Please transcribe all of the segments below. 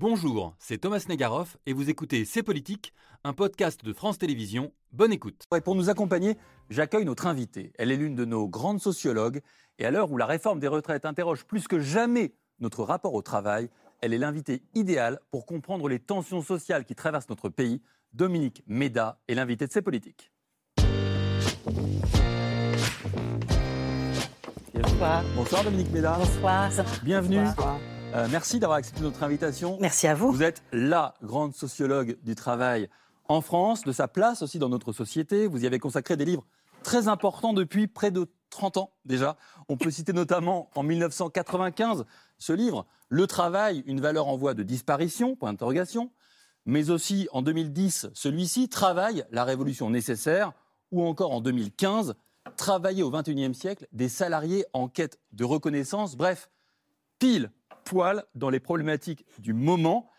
Bonjour, c'est Thomas Negaroff et vous écoutez C'est Politique, un podcast de France Télévisions. Bonne écoute. Et pour nous accompagner, j'accueille notre invitée. Elle est l'une de nos grandes sociologues et à l'heure où la réforme des retraites interroge plus que jamais notre rapport au travail, elle est l'invitée idéale pour comprendre les tensions sociales qui traversent notre pays. Dominique Méda est l'invitée de C'est Politique. Bonsoir. Bonsoir Dominique Méda. Bonsoir. Bienvenue. Euh, merci d'avoir accepté notre invitation. Merci à vous. Vous êtes la grande sociologue du travail en France, de sa place aussi dans notre société. Vous y avez consacré des livres très importants depuis près de 30 ans déjà. On peut citer notamment en 1995 ce livre, Le travail, une valeur en voie de disparition, point d'interrogation, mais aussi en 2010 celui-ci, Travail, la révolution nécessaire, ou encore en 2015, Travailler au XXIe siècle, des salariés en quête de reconnaissance, bref, pile dans les problématiques du moment,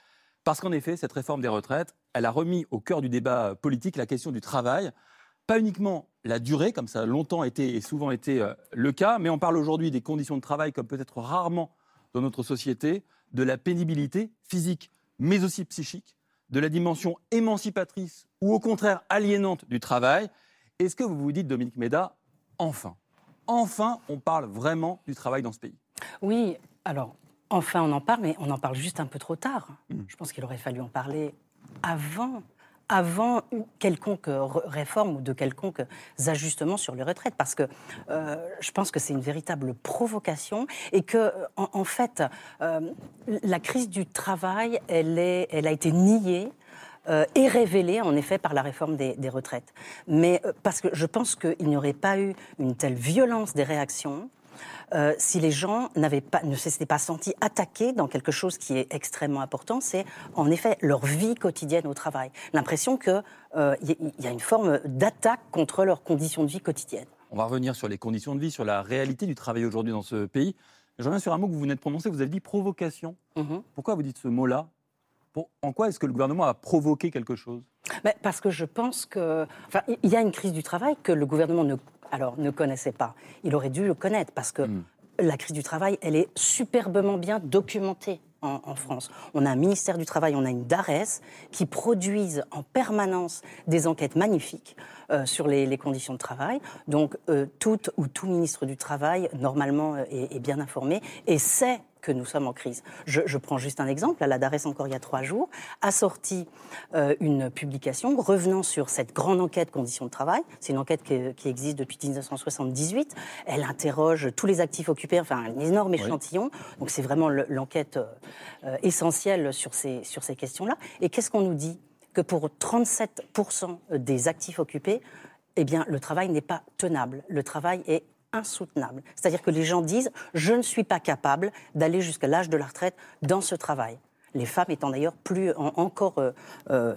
parce qu'en effet, cette réforme des retraites, elle a remis au cœur du débat politique la question du travail, pas uniquement la durée, comme ça a longtemps été et souvent été euh, le cas, mais on parle aujourd'hui des conditions de travail comme peut-être rarement dans notre société, de la pénibilité physique, mais aussi psychique, de la dimension émancipatrice ou au contraire aliénante du travail. Est-ce que vous vous dites, Dominique Méda, enfin, enfin, on parle vraiment du travail dans ce pays? Oui, alors Enfin, on en parle, mais on en parle juste un peu trop tard. Mm. Je pense qu'il aurait fallu en parler avant avant quelconque réforme ou de quelconques ajustements sur les retraites, parce que euh, je pense que c'est une véritable provocation et que, en, fait, euh, la crise du travail, elle, est, elle a été niée. Euh, et révélée en effet par la réforme des, des retraites. Mais parce que je pense qu'il n'y aurait pas eu une telle violence des réactions euh, si les gens pas, ne s'étaient pas sentis attaqués dans quelque chose qui est extrêmement important, c'est en effet leur vie quotidienne au travail. L'impression qu'il euh, y, a une forme d'attaque contre leurs conditions de vie quotidiennes. On va revenir sur les conditions de vie, sur la réalité du travail aujourd'hui dans ce pays. Je reviens sur un mot que vous venez de prononcer, vous avez dit provocation. Mm-hmm. Pourquoi vous dites ce mot-là? En quoi est-ce que le gouvernement a provoqué quelque chose? Parce que je pense qu'il y a une crise du travail que le gouvernement ne alors ne connaissait pas. Il aurait dû le connaître parce que hmm. la crise du travail, elle est superbement bien documentée. En, France. On a un ministère du Travail, on a une DARES qui produisent en permanence des enquêtes magnifiques euh, sur les, conditions de travail. Donc, euh, tout ou tout ministre du Travail, normalement, euh, est, est bien informé et sait que nous sommes en crise. Je, prends juste un exemple. La DARES, encore il y a trois jours, a sorti euh, une publication revenant sur cette grande enquête conditions de travail. C'est une enquête qui, existe depuis 1978. Elle interroge tous les actifs occupés, enfin un énorme échantillon. Donc c'est vraiment l'enquête euh, essentielle sur ces, sur ces questions-là. Et qu'est-ce qu'on nous dit? Que pour 37% des actifs occupés, eh bien, le travail n'est pas tenable. Le travail est insoutenable. C'est-à-dire que les gens disent je ne suis pas capable d'aller jusqu'à l'âge de la retraite dans ce travail. Les femmes étant d'ailleurs plus encore euh, euh,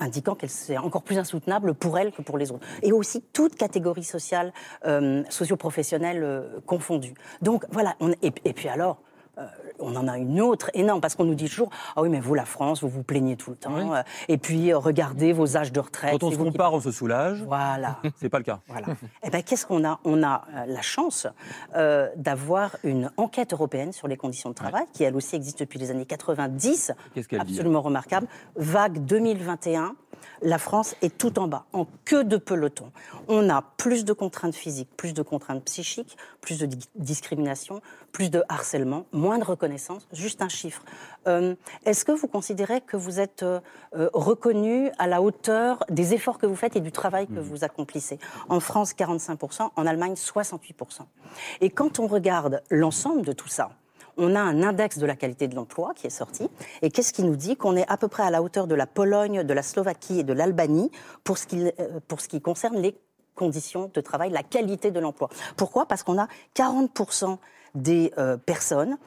indiquant qu'elle c'est encore plus insoutenable pour elles que pour les autres. Et aussi toute catégorie sociale, euh, socio-professionnelle confondue. Donc voilà. Et puis alors, euh, on en a une autre énorme, parce qu'on nous dit toujours Ah oui, mais vous, la France, vous vous plaignez tout le temps. Euh, et puis, euh, regardez vos âges de retraite. Quand on se compare, on se soulage. Voilà. C'est pas le cas. Voilà. eh bien, qu'est-ce qu'on a? On a la chance d'avoir une enquête européenne sur les conditions de travail, qui elle aussi existe depuis les années 90. Absolument remarquable. Vague 2021 la France est tout en bas, en queue de peloton. On a plus de contraintes physiques, plus de contraintes psychiques, plus de discrimination, plus de harcèlement, moins de reconnaissance. Juste un chiffre. Euh, est-ce que vous considérez que vous êtes euh, euh, reconnu à la hauteur des efforts que vous faites et du travail que mmh. vous accomplissez? En France, 45%, en Allemagne, 68%. Et quand on regarde l'ensemble de tout ça, on a un index de la qualité de l'emploi qui est sorti. Et qu'est-ce qui nous dit Qu'on est à peu près à la hauteur de la Pologne, de la Slovaquie et de l'Albanie pour, ce qui, euh, qui concerne les conditions de travail, la qualité de l'emploi? Pourquoi? Parce qu'on a 40% des euh, personnes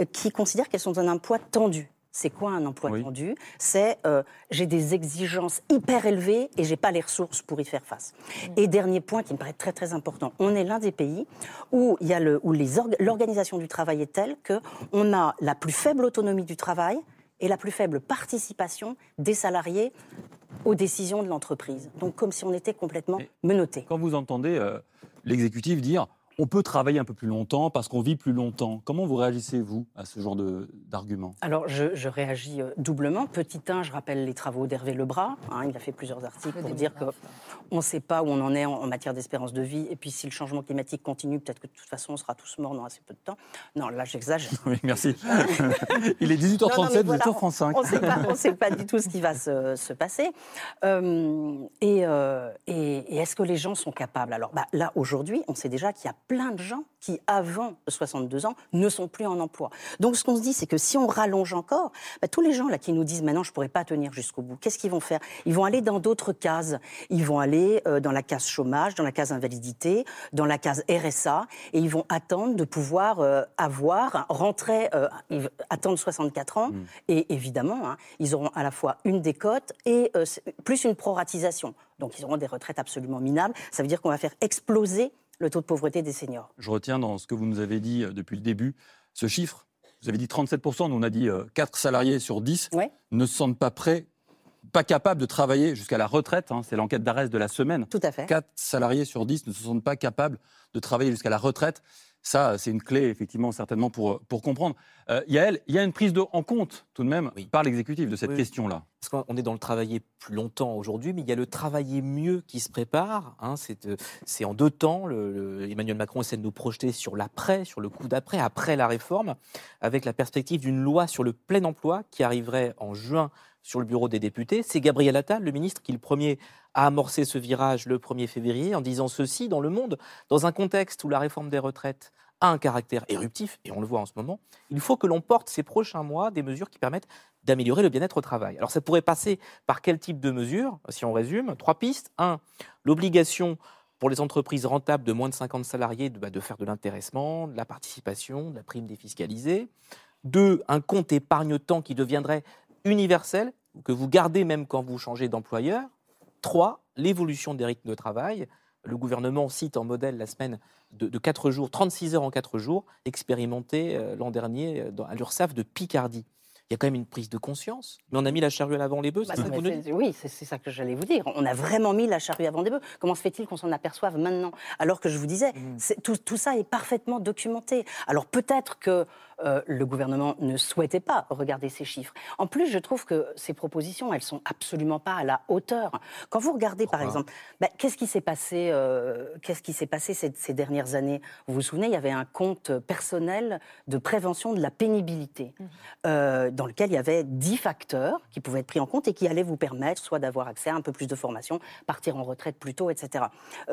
euh, qui considèrent qu'elles sont dans un emploi tendu. C'est quoi un emploi tendu? C'est euh, j'ai des exigences hyper élevées et j'ai pas les ressources pour y faire face. Et dernier point qui me paraît très très important, on est l'un des pays où il y a le, où l'organisation du travail est telle que on a la plus faible autonomie du travail et la plus faible participation des salariés aux décisions de l'entreprise. Donc comme si on était complètement menotté. Quand vous entendez euh, l'exécutif dire on peut travailler un peu plus longtemps parce qu'on vit plus longtemps. Comment vous réagissez, vous, à ce genre d'argument? Alors, je, réagis euh, doublement. Petit 1, je rappelle les travaux d'Hervé Lebras. Hein, il a fait plusieurs articles pour dire qu'on ne sait pas où on en est en, matière d'espérance de vie. Et puis, si le changement climatique continue, peut-être que de toute façon, on sera tous morts dans assez peu de temps. Non, là, j'exagère. oui, merci. il est 18h37, vous êtes sur France 5. On ne sait pas du tout ce qui va se, passer. Euh, euh, et, et, est-ce que les gens sont capables? Alors, bah, là, aujourd'hui, on sait déjà qu'il y a plein de gens qui, avant 62 ans, ne sont plus en emploi. Donc ce qu'on se dit, c'est que si on rallonge encore, bah, tous les gens là qui nous disent maintenant je ne pourrais pas tenir jusqu'au bout, qu'est-ce qu'ils vont faire? Ils vont aller dans d'autres cases. Ils vont aller euh, dans la case chômage, dans la case invalidité, dans la case RSA, et ils vont attendre de pouvoir euh, avoir, rentrer, euh, attendre 64 ans, mmh. et évidemment, hein, ils auront à la fois une décote et plus une proratisation. Donc ils auront des retraites absolument minables. Ça veut dire qu'on va faire exploser le taux de pauvreté des seniors. Je retiens dans ce que vous nous avez dit euh, depuis le début, ce chiffre. Vous avez dit 37%, nous on a dit 4 euh, salariés sur 10 ne se sentent pas prêts, pas capables de travailler jusqu'à la retraite. Hein. c'est l'enquête d'Arès de la semaine. Tout à fait. 4 salariés sur 10 ne se sentent pas capables de travailler jusqu'à la retraite. Ça, c'est une clé, effectivement, certainement, pour, pour comprendre. Euh, Yael, il y a une prise de, en compte, tout de même, par l'exécutif de cette question-là. Parce qu'on est dans le travailler plus longtemps aujourd'hui, mais il y a le travailler mieux qui se prépare. Hein, euh, c'est en deux temps. Le, Emmanuel Macron essaie de nous projeter sur l'après, sur le coup d'après, après la réforme, avec la perspective d'une loi sur le plein emploi qui arriverait en juin sur le bureau des députés. C'est Gabriel Attal, le ministre, qui le premier à amorcer ce virage le 1er février en disant ceci dans le monde, dans un contexte où la réforme des retraites a un caractère éruptif, et on le voit en ce moment, il faut que l'on porte ces prochains mois des mesures qui permettent d'améliorer le bien-être au travail. Alors ça pourrait passer par quel type de mesures Si on résume, trois pistes. Un, l'obligation pour les entreprises rentables de moins de 50 salariés de, bah, de faire de l'intéressement, de la participation, de la prime défiscalisée. Deux, un compte épargne-temps qui deviendrait universel, que vous gardez même quand vous changez d'employeur. Trois, l'évolution des rythmes de travail. Le gouvernement cite en modèle la semaine de, de 4 jours, 36 heures en 4 jours, expérimentée euh, l'an dernier euh, à l'URSSAF de Picardie il y a quand même une prise de conscience. Mais on a mis la charrue avant les bœufs, bah, Oui, c'est ça que j'allais vous dire. On a vraiment mis la charrue avant les bœufs. Comment se fait-il qu'on s'en aperçoive maintenant? Alors que je vous disais, mmh. tout, tout, ça est parfaitement documenté. Alors peut-être que euh, le gouvernement ne souhaitait pas regarder ces chiffres. En plus, je trouve que ces propositions, elles sont absolument pas à la hauteur. Quand vous regardez, par exemple, bah, qu'est-ce qui s'est passé, euh, qu'est-ce qui s'est passé ces, ces, dernières années? Vous vous souvenez, il y avait un compte personnel de prévention de la pénibilité, mmh. euh, dans lequel il y avait 10 facteurs qui pouvaient être pris en compte et qui allaient vous permettre soit d'avoir accès à un peu plus de formation, partir en retraite plus tôt, etc.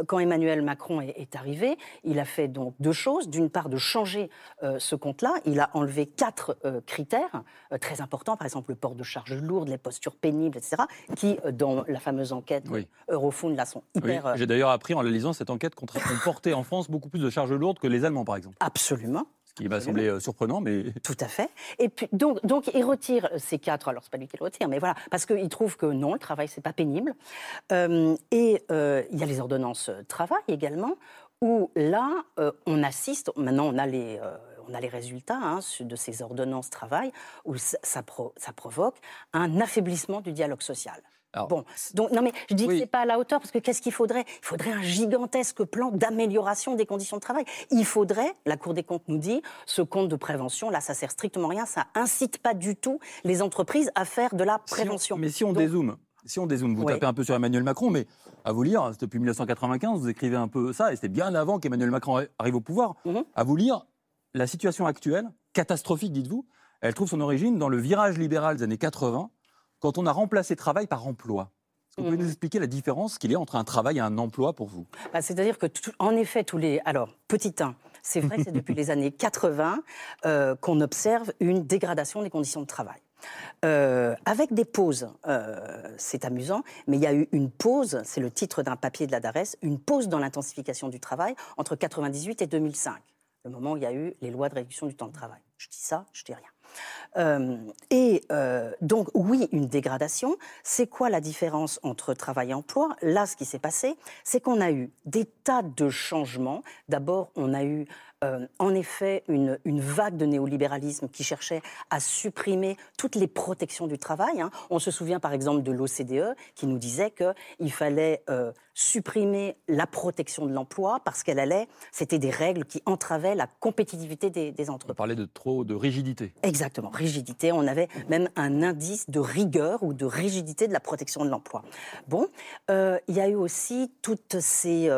Quand Emmanuel Macron est, est arrivé, il a fait donc deux choses. D'une part, de changer ce compte-là. Il a enlevé quatre euh, critères euh, très importants, par exemple le port de charges lourdes, les postures pénibles, etc., qui, euh, dans la fameuse enquête oui. Eurofound, là, sont hyper... J'ai d'ailleurs appris en la lisant cette enquête qu'on portait en France beaucoup plus de charges lourdes que les Allemands, par exemple. Absolument. Ce qui m'a semblé surprenant, mais... Tout à fait. Et puis, donc, donc il retire ces quatre, alors c'est pas lui qui le retire, mais voilà, parce qu'il trouve que non, le travail, c'est pas pénible. et il y a les ordonnances travail également, où là, on assiste, maintenant on a les, on a les résultats hein, de ces ordonnances travail où ça, provoque un affaiblissement du dialogue social. bon, donc non mais je dis que c'est pas à la hauteur parce que qu'est-ce qu'il faudrait? Il faudrait un gigantesque plan d'amélioration des conditions de travail. Il faudrait, la Cour des comptes nous dit, ce compte de prévention là, ça sert strictement rien, ça incite pas du tout les entreprises à faire de la prévention. mais si on dézoome, si on dézoome, vous tapez un peu sur Emmanuel Macron, mais à vous lire, depuis 1995, vous écrivez un peu ça, et c'était bien avant qu'Emmanuel Macron arrive au pouvoir. Mhm. À vous lire, la situation actuelle, catastrophique, dites-vous, elle trouve son origine dans le virage libéral des années 80, quand on a remplacé travail par emploi. Est-ce que vous pouvez nous mhm. expliquer la différence qu'il y a entre un travail et un emploi pour vous? Bah, C'est-à-dire que, en effet, tous les. Alors, petit 1, c'est vrai que c'est depuis les années 80 euh, qu'on observe une dégradation des conditions de travail. Euh, avec des pauses, euh, c'est amusant, mais il y a eu une pause, c'est le titre d'un papier de la DARES, une pause dans l'intensification du travail entre 98 et 2005 le moment où il y a eu les lois de réduction du temps de travail. Je dis ça, je dis rien. Euh, et euh, donc, oui, une dégradation. C'est quoi la différence entre travail et emploi? Là, ce qui s'est passé, c'est qu'on a eu des tas de changements. D'abord, on a eu euh, en effet une, une, vague de néolibéralisme qui cherchait à supprimer toutes les protections du travail. Hein. On se souvient par exemple de l'OCDE qui nous disait qu'il fallait euh, supprimer la protection de l'emploi parce qu'elle allait, c'était des règles qui entravaient la compétitivité des, des entreprises. On parlait de trop de rigidité. Exactement, rigidité. On avait même un indice de rigueur ou de rigidité de la protection de l'emploi. Bon, euh, il y a eu aussi toutes ces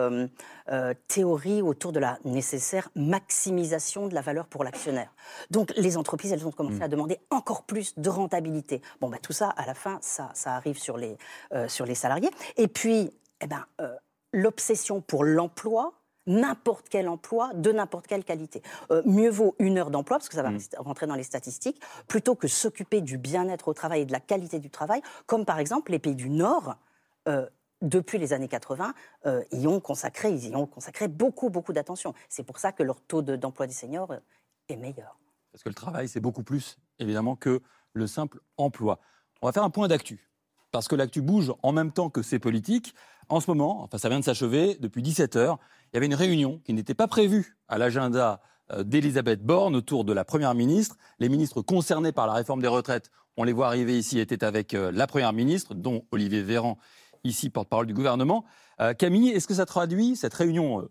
théories autour de la nécessaire maximisation de la valeur pour l'actionnaire. Donc les entreprises, elles ont commencé mm. à demander encore plus de rentabilité. Bon, bah, tout ça, à la fin, ça, ça arrive sur les, sur les salariés. Et puis, eh ben, l'obsession pour l'emploi, n'importe quel emploi de n'importe quelle qualité. Euh, mieux vaut une heure d'emploi, parce que ça va mm. rentrer dans les statistiques, plutôt que s'occuper du bien-être au travail et de la qualité du travail, comme par exemple les pays du Nord. Euh, depuis les années 80, euh, y ont consacré, ils y ont consacré beaucoup, beaucoup d'attention. C'est pour ça que leur taux d'emploi des seniors est meilleur. Parce que le travail, c'est beaucoup plus, évidemment, que le simple emploi. On va faire un point d'actu parce que l'actu bouge en même temps que ces politiques. En ce moment, enfin ça vient de s'achever, depuis 17 heures, il y avait une réunion qui n'était pas prévue à l'agenda euh, d'Elisabeth Borne autour de la Première ministre. Les ministres concernés par la réforme des retraites, on les voit arriver ici, étaient avec euh, la Première ministre, dont Olivier Véran, ici porte-parole du gouvernement. Euh, Camille, est-ce que ça traduit cette réunion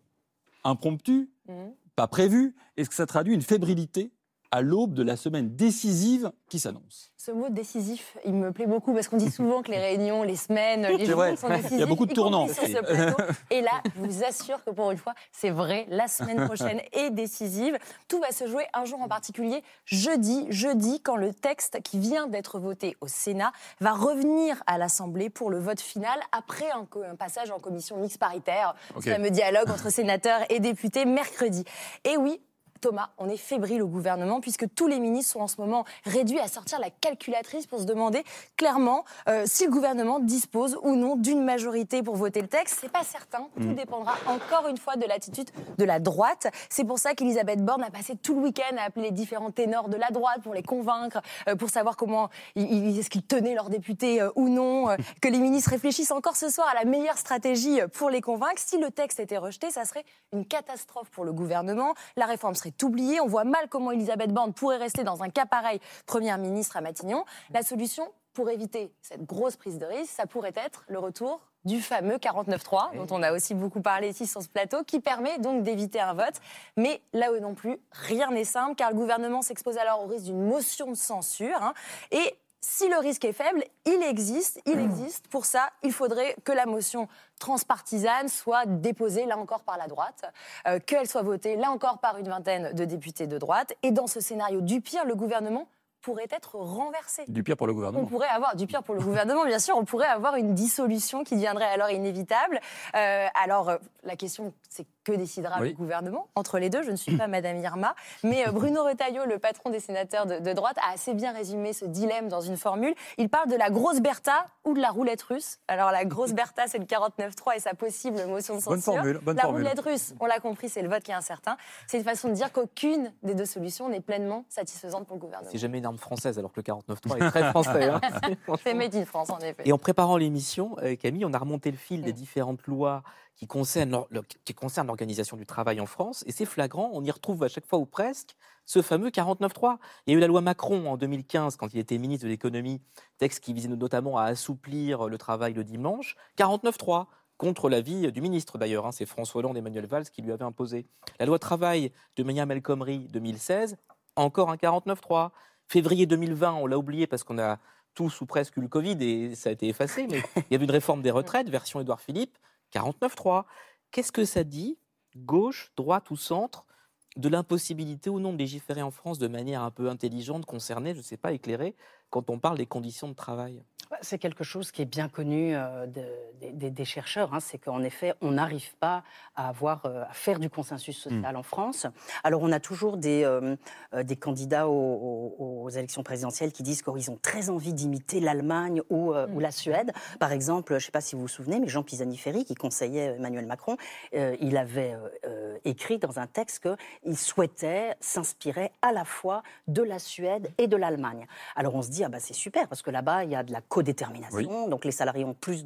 impromptue, mmh. pas prévue, est-ce que ça traduit une fébrilité? À l'aube de la semaine décisive qui s'annonce. Ce mot décisif, il me plaît beaucoup parce qu'on dit souvent que les réunions, les semaines, les jours sont décisifs. Il y a beaucoup de tournants. Et là, je vous assure que pour une fois, c'est vrai, la semaine prochaine est décisive. Tout va se jouer un jour en particulier, jeudi, jeudi, quand le texte qui vient d'être voté au Sénat va revenir à l'Assemblée pour le vote final après un, passage en commission mixte paritaire, okay. fameux dialogue entre sénateurs et députés mercredi. Et oui, Thomas, on est fébrile au gouvernement puisque tous les ministres sont en ce moment réduits à sortir la calculatrice pour se demander clairement euh, si le gouvernement dispose ou non d'une majorité pour voter le texte. C'est pas certain. Tout mm. dépendra encore une fois de l'attitude de la droite. C'est pour ça qu'Elisabeth Borne a passé tout le week-end à appeler les différents ténors de la droite pour les convaincre, euh, pour savoir comment est-ce qu'ils tenaient leurs députés euh, ou non, que les ministres réfléchissent encore ce soir à la meilleure stratégie pour les convaincre. Si le texte était rejeté, ça serait une catastrophe pour le gouvernement. La réforme serait oublié. On voit mal comment Elisabeth Borne pourrait rester dans un cas pareil, Première ministre à Matignon. La solution pour éviter cette grosse prise de risque, ça pourrait être le retour du fameux 49.3, dont on a aussi beaucoup parlé ici sur ce plateau, qui permet donc d'éviter un vote. Mais là où non plus, rien n'est simple, car le gouvernement s'expose alors au risque d'une motion de censure. Hein. et si le risque est faible, il existe, il existe. Pour ça, il faudrait que la motion transpartisane soit déposée, là encore, par la droite, euh, qu'elle soit votée, là encore, par une vingtaine de députés de droite. Et dans ce scénario du pire, le gouvernement pourrait être renversé. Du pire pour le gouvernement. On pourrait avoir du pire pour le gouvernement, bien sûr. On pourrait avoir une dissolution qui deviendrait alors inévitable. Euh, alors euh, la question, c'est que décidera le gouvernement entre les deux Je ne suis pas Madame Irma, mais euh, Bruno Retailleau, le patron des sénateurs de, droite, a assez bien résumé ce dilemme dans une formule. Il parle de la grosse Bertha ou de la roulette russe. Alors la grosse Bertha, c'est le 49-3 et sa possible motion de censure. Bonne formule. Bonne la formule. roulette russe, on l'a compris, c'est le vote qui est incertain. C'est une façon de dire qu'aucune des deux solutions n'est pleinement satisfaisante pour le gouvernement. C'est jamais une arme française, alors que le 49-3 est très français. Hein. c'est made in France, en effet. Et en préparant l'émission, euh, Camille, on a remonté le fil des mm. différentes lois qui concerne, qui concerne l'organisation du travail en France. Et c'est flagrant, on y retrouve à chaque fois ou presque ce fameux 49.3. Il y a eu la loi Macron en 2015, quand il était ministre de l'économie, texte qui visait notamment à assouplir le travail le dimanche. 49.3 contre l'avis du ministre d'ailleurs. Hein, c'est François Hollande et Emmanuel Valls qui lui avaient imposé. La loi travail de Myriam El Khomri 2016, encore un 49.3. Février 2020, on l'a oublié parce qu'on a tous ou presque eu le Covid et ça a été effacé, mais il y avait une réforme des retraites, version Édouard Philippe, 49-3. Qu'est-ce que ça dit, gauche, droite ou centre, de l'impossibilité ou non de légiférer en France de manière un peu intelligente, concernée, je ne sais pas, éclairée, quand on parle des conditions de travail c'est quelque chose qui est bien connu euh, des chercheurs. Hein. c'est qu'en effet, on n'arrive pas à, avoir, euh, à faire du consensus social mmh. en France. Alors, on a toujours des, euh, des candidats aux, élections présidentielles qui disent qu'ils ont très envie d'imiter l'Allemagne ou, euh, ou, la Suède. Par exemple, je ne sais pas si vous vous souvenez, mais Jean Pisani-Ferry, qui conseillait Emmanuel Macron, euh, il avait euh, écrit dans un texte qu'il souhaitait s'inspirer à la fois de la Suède et de l'Allemagne. Alors on se dit, ah bah c'est super, parce que là-bas, il y a de la codétermination, donc les salariés ont plus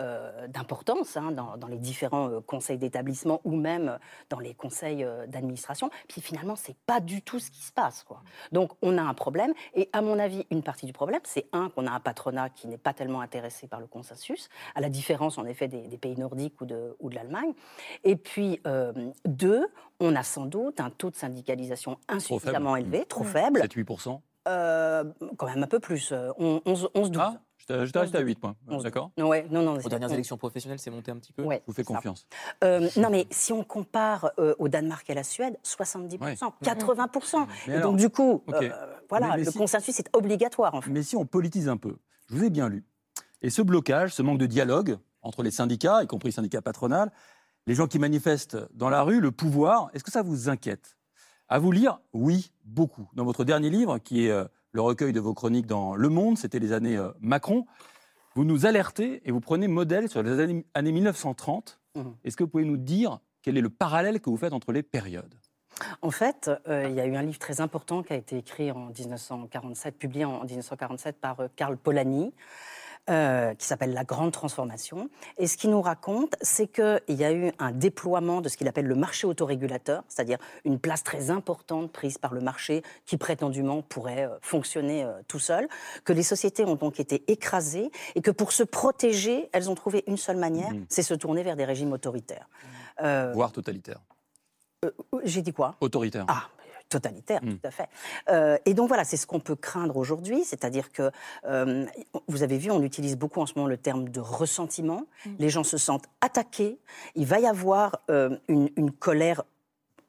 euh, d'importance hein, dans, les différents euh, conseils d'établissement ou même dans les conseils euh, d'administration. Puis finalement, c'est pas du tout ce qui se passe. Quoi. Donc on a un problème. Et à mon avis, une partie du problème, c'est un qu'on a un patronat qui n'est pas tellement intéressé par le consensus, à la différence en effet des, pays nordiques ou de, ou de l'Allemagne. Et puis deux, on a sans doute un taux de syndicalisation insuffisamment élevé, trop faible. 7-8 Quand même un peu plus, 11-12. Je resté à 8 points. D'accord ouais, non, non, Aux dernières élections professionnelles, c'est monté un petit peu ouais, Je vous fais confiance. Euh, non, mais si on compare euh, au Danemark et à la Suède, 70%, 80%. et donc, du coup, euh, voilà, le consensus est obligatoire. En fait. Mais si on politise un peu, je vous ai bien lu. Et ce blocage, ce manque de dialogue entre les syndicats, y compris les syndicats patronales, les gens qui manifestent dans la rue, le pouvoir, est-ce que ça vous inquiète? À vous lire, oui, beaucoup. Dans votre dernier livre, qui est le recueil de vos chroniques dans Le Monde, c'était les années euh, Macron. Vous nous alertez et vous prenez modèle sur les années, 1930. Mmh. Est-ce que vous pouvez nous dire quel est le parallèle que vous faites entre les périodes? En fait, euh, il y a eu un livre très important qui a été écrit en 1947, publié en 1947 par euh, Karl Polanyi, euh, qui s'appelle La Grande Transformation. Et ce qu'il nous raconte, c'est qu'il y a eu un déploiement de ce qu'il appelle le marché autorégulateur, c'est-à-dire une place très importante prise par le marché qui prétendument pourrait euh, fonctionner euh, tout seul, que les sociétés ont donc été écrasées et que pour se protéger, elles ont trouvé une seule manière, mmh. c'est se tourner vers des régimes autoritaires. Voire totalitaires. J'ai dit quoi? Autoritaire. Ah, totalitaire, hmm. tout à fait. Euh, et donc voilà, c'est ce qu'on peut craindre aujourd'hui, c'est-à-dire que euh, vous avez vu, on utilise beaucoup en ce moment le terme de ressentiment. Hmm. Les gens se sentent attaqués. Il va y avoir euh, une, une, colère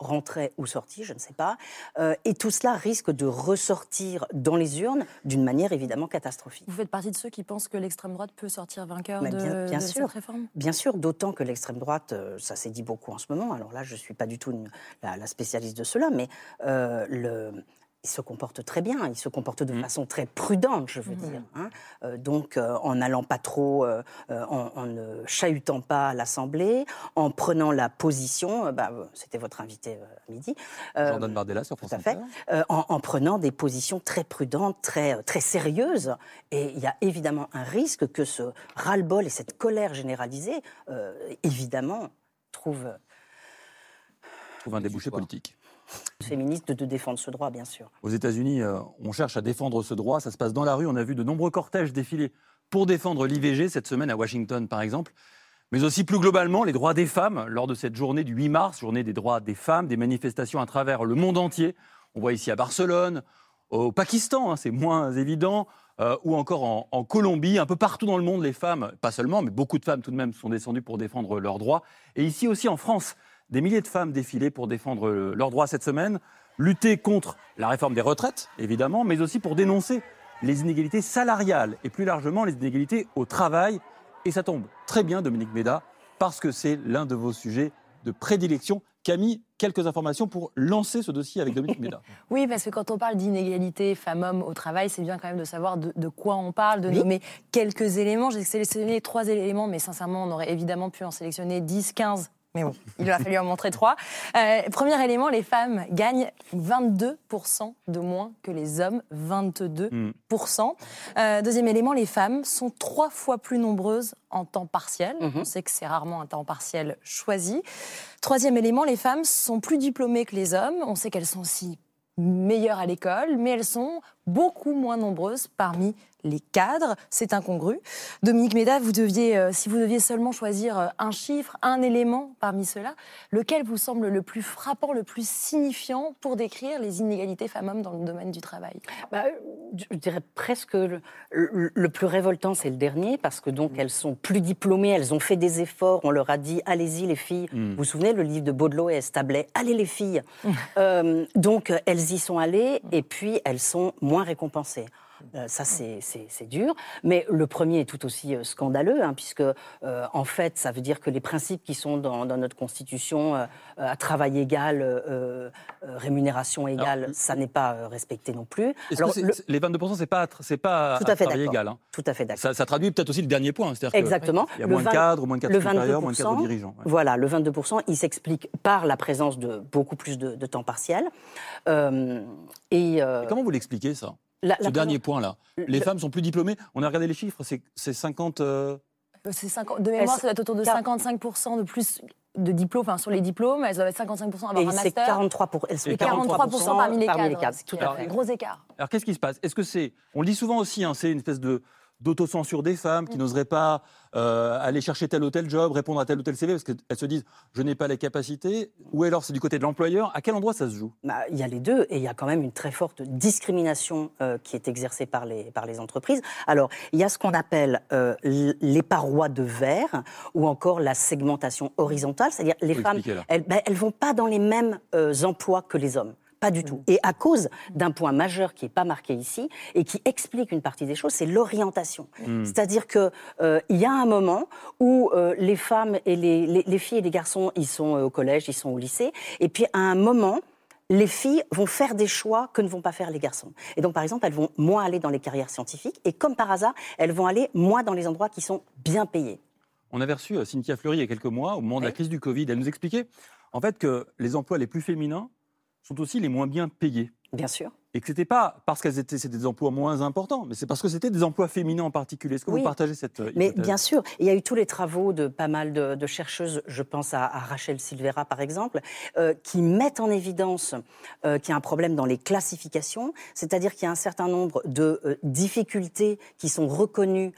rentrait ou sortie, je ne sais pas. Euh, et tout cela risque de ressortir dans les urnes d'une manière évidemment catastrophique. Vous faites partie de ceux qui pensent que l'extrême droite peut sortir vainqueur de, bien, sûr, cette réforme? Bien sûr, d'autant que l'extrême droite, euh, ça s'est dit beaucoup en ce moment. Alors là, je ne suis pas du tout la, spécialiste de cela, mais euh, le, il se comporte très bien, il se comporte de mmh. façon très prudente, je veux mmh. dire. Hein. Euh, donc, euh, en n'allant pas trop, euh, en, ne chahutant pas l'Assemblée, en prenant la position, bah, c'était votre invité à midi. Jordan Bardella sur France Tout à fait. En, en, prenant des positions très prudentes, très, très sérieuses. Et il y a évidemment un risque que ce ras-le-bol et cette colère généralisée, évidemment, trouvent... Trouve un débouché politique féministe de défendre ce droit, bien sûr. Aux États-Unis, euh, on cherche à défendre ce droit. Ça se passe dans la rue. On a vu de nombreux cortèges défiler pour défendre l'IVG cette semaine à Washington, par exemple. Mais aussi plus globalement, les droits des femmes lors de cette journée du 8 mars, journée des droits des femmes, des manifestations à travers le monde entier. On voit ici à Barcelone, au Pakistan, hein, c'est moins évident, euh, ou encore en, en, Colombie, un peu partout dans le monde, les femmes, pas seulement, mais beaucoup de femmes tout de même sont descendues pour défendre leurs droits. Et ici aussi en France, des milliers de femmes défilaient pour défendre leurs droits cette semaine, lutter contre la réforme des retraites, évidemment, mais aussi pour dénoncer les inégalités salariales et plus largement les inégalités au travail. Et ça tombe très bien, Dominique Méda, parce que c'est l'un de vos sujets de prédilection. Camille, quelques informations pour lancer ce dossier avec Dominique Méda. Oui, parce que quand on parle d'inégalité femmes-hommes au travail, c'est bien quand même de savoir de, quoi on parle, de nommer quelques éléments. J'ai sélectionné trois éléments, mais sincèrement, on aurait évidemment pu en sélectionner 10, 15 mais bon, il a fallu en montrer trois. Euh, premier élément, les femmes gagnent 22% de moins que les hommes, 22%. Hmm. Euh, deuxième élément, les femmes sont trois fois plus nombreuses en temps partiel. Mhm. On sait que c'est rarement un temps partiel choisi. Troisième élément, les femmes sont plus diplômées que les hommes. On sait qu'elles sont aussi meilleures à l'école, mais elles sont beaucoup moins nombreuses parmi les cadres. C'est incongru. Dominique Méda, vous deviez, euh, si vous deviez seulement choisir euh, un chiffre, un élément parmi ceux-là, lequel vous semble le plus frappant, le plus signifiant pour décrire les inégalités femmes-hommes dans le domaine du travail? Bah, Je dirais presque le, le, plus révoltant, c'est le dernier, parce que donc elles sont plus diplômées, elles ont fait des efforts, on leur a dit allez-y les filles. Mm. Vous vous souvenez le livre de Baudelot et Establet Allez les filles. euh, donc elles y sont allées et puis elles sont moins récompensées. Euh, ça, c'est dur. Mais le premier est tout aussi euh, scandaleux, hein, puisque, euh, en fait, ça veut dire que les principes qui sont dans, notre Constitution, à travail égal, rémunération égale, ça n'est pas respecté non plus. Alors, Les 22%, c'est pas, pas tout à, fait travail égal. Hein. Tout à fait d'accord. Ça, ça, traduit peut-être aussi le dernier point. Exactement. Il y a moins de cadres, moins de cadres supérieurs, moins de cadres dirigeants. Voilà, le 22%, il s'explique par la présence de beaucoup plus de, temps partiel. et, comment vous l'expliquez, ça? Ce dernier point-là. Les femmes sont plus diplômées. On a regardé les chiffres, c'est 50. Euh, c'est 50, de mémoire, ça doit être autour de 55% de plus de diplômes, enfin sur les diplômes, elles doivent être 55% avoir un master. 43 pour, elles sont 43%, parmi les cadres. C'est tout à fait. Gros écart. Alors qu'est-ce qui se passe? Est-ce que c'est, on le dit souvent aussi, hein, c'est une espèce de d'autocensure des femmes qui mm. n'oseraient pas euh, aller chercher tel ou tel job, répondre à tel ou tel CV parce qu'elles se disent je n'ai pas les capacités Ou alors c'est du côté de l'employeur À quel endroit ça se joue? Bah, Il y a les deux et il y a quand même une très forte discrimination euh, qui est exercée par les, par les entreprises. Alors il y a ce qu'on appelle euh, les parois de verre ou encore la segmentation horizontale, c'est-à-dire les femmes, elles ne bah, vont pas dans les mêmes emplois que les hommes. Pas du tout. Et à cause d'un point majeur qui n'est pas marqué ici et qui explique une partie des choses, c'est l'orientation. Hmm. C'est-à-dire qu'il euh, y a un moment où euh, les femmes et les, filles et les garçons, ils sont euh, au collège, ils sont au lycée, et puis à un moment, les filles vont faire des choix que ne vont pas faire les garçons. Et donc, par exemple, elles vont moins aller dans les carrières scientifiques, et comme par hasard, elles vont aller moins dans les endroits qui sont bien payés. On avait reçu Cynthia Fleury il y a quelques mois, au moment de la crise du Covid. Elle nous expliquait, en fait, que les emplois les plus féminins sont aussi les moins bien payés. Bien sûr. Et que ce n'était pas parce qu'elles étaient des emplois moins importants, mais c'est parce que c'était des emplois féminins en particulier. Est-ce que vous partagez cette euh, Mais bien sûr, il y a eu tous les travaux de pas mal de, chercheuses, je pense à, Rachel Silvera par exemple, euh, qui mettent en évidence euh, qu'il y a un problème dans les classifications, c'est-à-dire qu'il y a un certain nombre de difficultés qui sont reconnues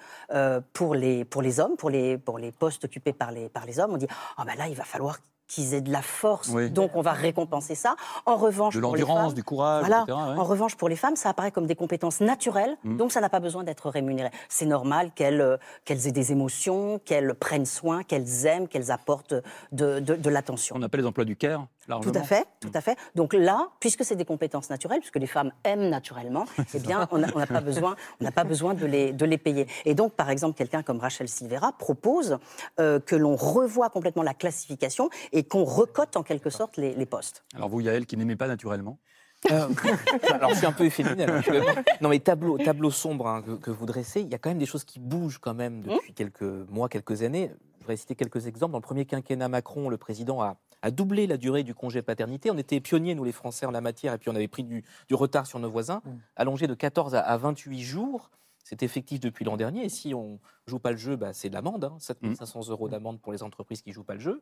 pour, les, pour les hommes, pour les, pour les postes occupés par les, par les hommes. On dit, ah ben là, il va falloir qu'ils aient de la force, donc on va récompenser ça. En revanche, de l'endurance, du courage, etc. En revanche, pour les femmes, ça apparaît comme des compétences naturelles, mm. donc ça n'a pas besoin d'être rémunéré. C'est normal qu'elles euh, qu'elles aient des émotions, qu'elles prennent soin, qu'elles aiment, qu'elles apportent de, de, l'attention. On appelle les emplois du care, largement. Tout à fait, tout à fait. Donc là, puisque c'est des compétences naturelles, puisque les femmes aiment naturellement, eh bien, on n'a pas besoin, on n'a pas besoin de les, de les payer. Et donc, par exemple, quelqu'un comme Rachel Silvera propose euh, que l'on revoie complètement la classification et qu'on recote en quelque sorte les, postes. Alors vous, Yael, qui n'aimez pas naturellement euh, alors, je suis un peu efféminé. Non, mais tableau, tableau sombre hein, que, vous dressez, il y a quand même des choses qui bougent quand même depuis mmh. quelques mois, quelques années. Je voudrais citer quelques exemples. Dans le premier quinquennat Macron, le président a, a doublé la durée du congé paternité. On était pionniers, nous les Français, en la matière, et puis on avait pris du, retard sur nos voisins, mmh. allongé de 14 à, 28 jours. C'est effectif depuis l'an dernier. Et si on joue pas le jeu, bah, c'est de l'amende, hein, 7500 mmh. euros d'amende pour les entreprises qui jouent pas le jeu.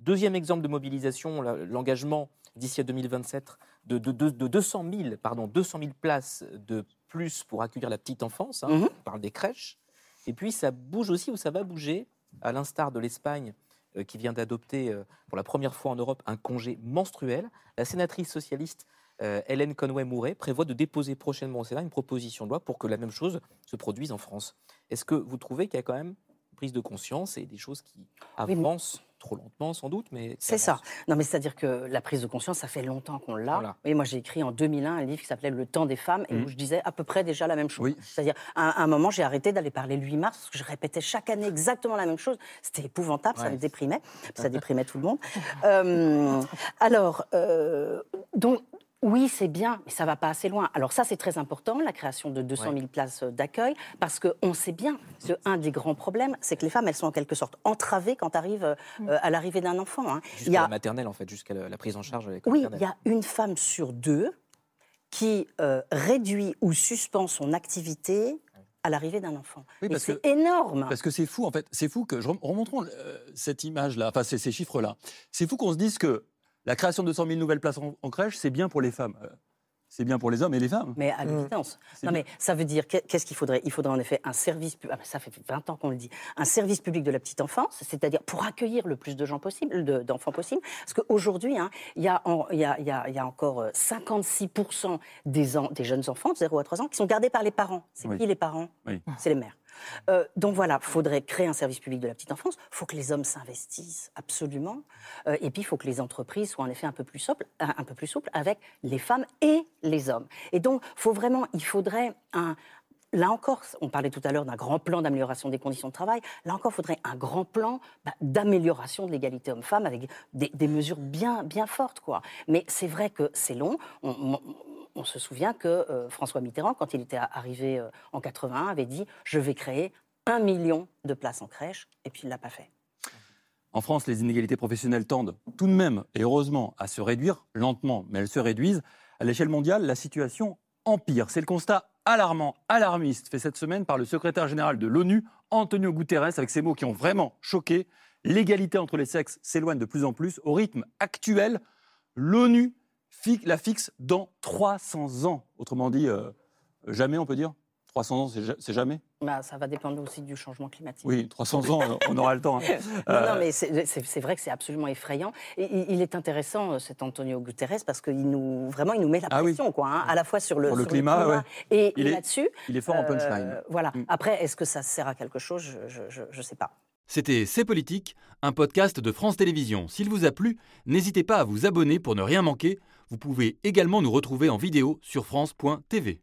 Deuxième exemple de mobilisation, l'engagement d'ici à 2027 de, de, de, 200, 000, pardon, 200 000 places de plus pour accueillir la petite enfance, hein, mhm. on parle des crèches. Et puis ça bouge aussi ou ça va bouger, à l'instar de l'Espagne euh, qui vient d'adopter euh, pour la première fois en Europe un congé menstruel. La sénatrice socialiste euh, Hélène Conway-Mouret prévoit de déposer prochainement au Sénat une proposition de loi pour que la même chose se produise en France. Est-ce que vous trouvez qu'il y a quand même une prise de conscience et des choses qui avancent trop lentement sans doute, mais... C'est ça. Non, mais c'est-à-dire que la prise de conscience, ça fait longtemps qu'on l'a. Oui, moi j'ai écrit en 2001 un livre qui s'appelait Le temps des femmes, et où mmh. je disais à peu près déjà la même chose. C'est-à-dire, à, un moment, j'ai arrêté d'aller parler le 8 mars, parce que je répétais chaque année exactement la même chose. C'était épouvantable, ça me déprimait. Ça déprimait tout le monde. Euh, alors, euh, donc, oui, c'est bien, mais ça ne va pas assez loin. Alors ça, c'est très important, la création de 200 000 places d'accueil, parce qu'on sait bien que un des grands problèmes, c'est que les femmes, elles sont en quelque sorte entravées quand arrivent euh, mm. à l'arrivée d'un enfant. Hein. Jusqu'à la maternelle, en fait, jusqu'à la prise en charge. Avec oui, il y a une femme sur deux qui euh, réduit ou suspend son activité à l'arrivée d'un enfant. Oui, c'est énorme. Parce que c'est fou, en fait. C'est fou que, remontrons euh, cette image-là, enfin ces, ces chiffres-là. C'est fou qu'on se dise que la création de 100 000 nouvelles places en, crèche, c'est bien pour les femmes. Euh, c'est bien pour les hommes et les femmes. Mais à l'évidence. Non, mais ça veut dire, qu'est-ce qu'il faudrait? Il faudrait en effet un service public, ah, ça fait 20 ans qu'on le dit, un service public de la petite enfance, c'est-à-dire pour accueillir le plus de gens possible, d'enfants possible. Parce qu'aujourd'hui, hein, il y, a, y, a, encore 56% des, des jeunes enfants de 0 à 3 ans qui sont gardés par les parents. C'est qui les parents? C'est les mères. Euh, donc voilà, il faudrait créer un service public de la petite enfance. Il faut que les hommes s'investissent absolument. Euh, et puis il faut que les entreprises soient en effet un peu plus souples, un, peu plus souples avec les femmes et les hommes. Et donc, faut vraiment, il faudrait un, Là encore, on parlait tout à l'heure d'un grand plan d'amélioration des conditions de travail. Là encore, il faudrait un grand plan bah, d'amélioration de l'égalité homme-femme avec des, mesures bien, bien fortes. Quoi. Mais c'est vrai que c'est long. On, se souvient que euh, François Mitterrand, quand il était arrivé euh, en 81, avait dit Je vais créer un million de places en crèche, et puis il ne l'a pas fait. En France, les inégalités professionnelles tendent tout de même, et heureusement, à se réduire, lentement, mais elles se réduisent. À l'échelle mondiale, la situation empire. C'est le constat alarmant, alarmiste, fait cette semaine par le secrétaire général de l'ONU, Antonio Guterres, avec ces mots qui ont vraiment choqué. L'égalité entre les sexes s'éloigne de plus en plus. Au rythme actuel, l'ONU la fixe dans 300 ans. Autrement dit, euh, jamais, on peut dire? 300 ans, c'est jamais? Bah, Ça va dépendre aussi du changement climatique. Oui, 300 ans, on aura le temps. Hein. non, non, euh, mais c'est vrai que c'est absolument effrayant. Et il est intéressant, euh, cet Antonio Guterres, parce qu'il nous, vraiment, il nous met la ah pression, quoi, hein, à la fois sur le, le climat, et là-dessus. Il est fort en punchline. Euh, voilà. Mm. Après, est-ce que ça sert à quelque chose? Je ne sais pas. C'était C'est Politique, un podcast de France Télévisions. S'il vous a plu, n'hésitez pas à vous abonner pour ne rien manquer. Vous pouvez également nous retrouver en vidéo sur France.tv.